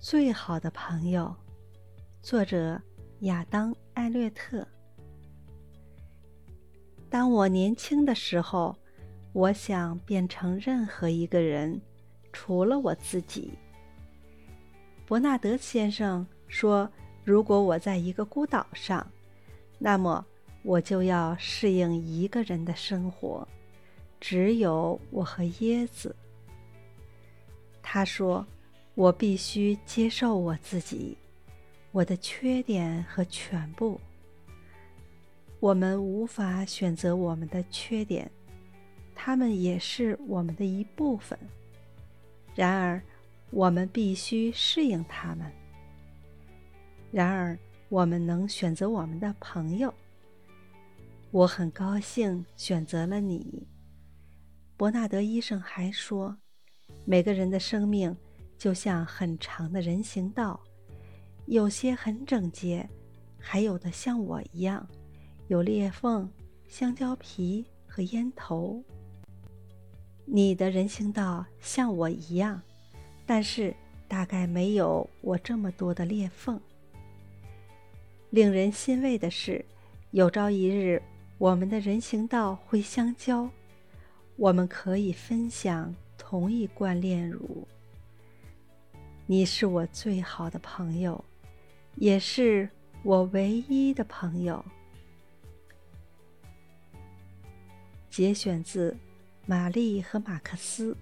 最好的朋友，作者亚当·艾略特。当我年轻的时候，我想变成任何一个人，除了我自己。伯纳德先生说：“如果我在一个孤岛上，那么我就要适应一个人的生活，只有我和椰子。”他说：“我必须接受我自己，我的缺点和全部。我们无法选择我们的缺点，他们也是我们的一部分。然而，我们必须适应他们。然而，我们能选择我们的朋友。我很高兴选择了你。”伯纳德医生还说。每个人的生命就像很长的人行道，有些很整洁，还有的像我一样，有裂缝、香蕉皮和烟头。你的人行道像我一样，但是大概没有我这么多的裂缝。令人欣慰的是，有朝一日我们的人行道会相交，我们可以分享。同一罐炼乳。你是我最好的朋友，也是我唯一的朋友。节选自《玛丽和马克思》。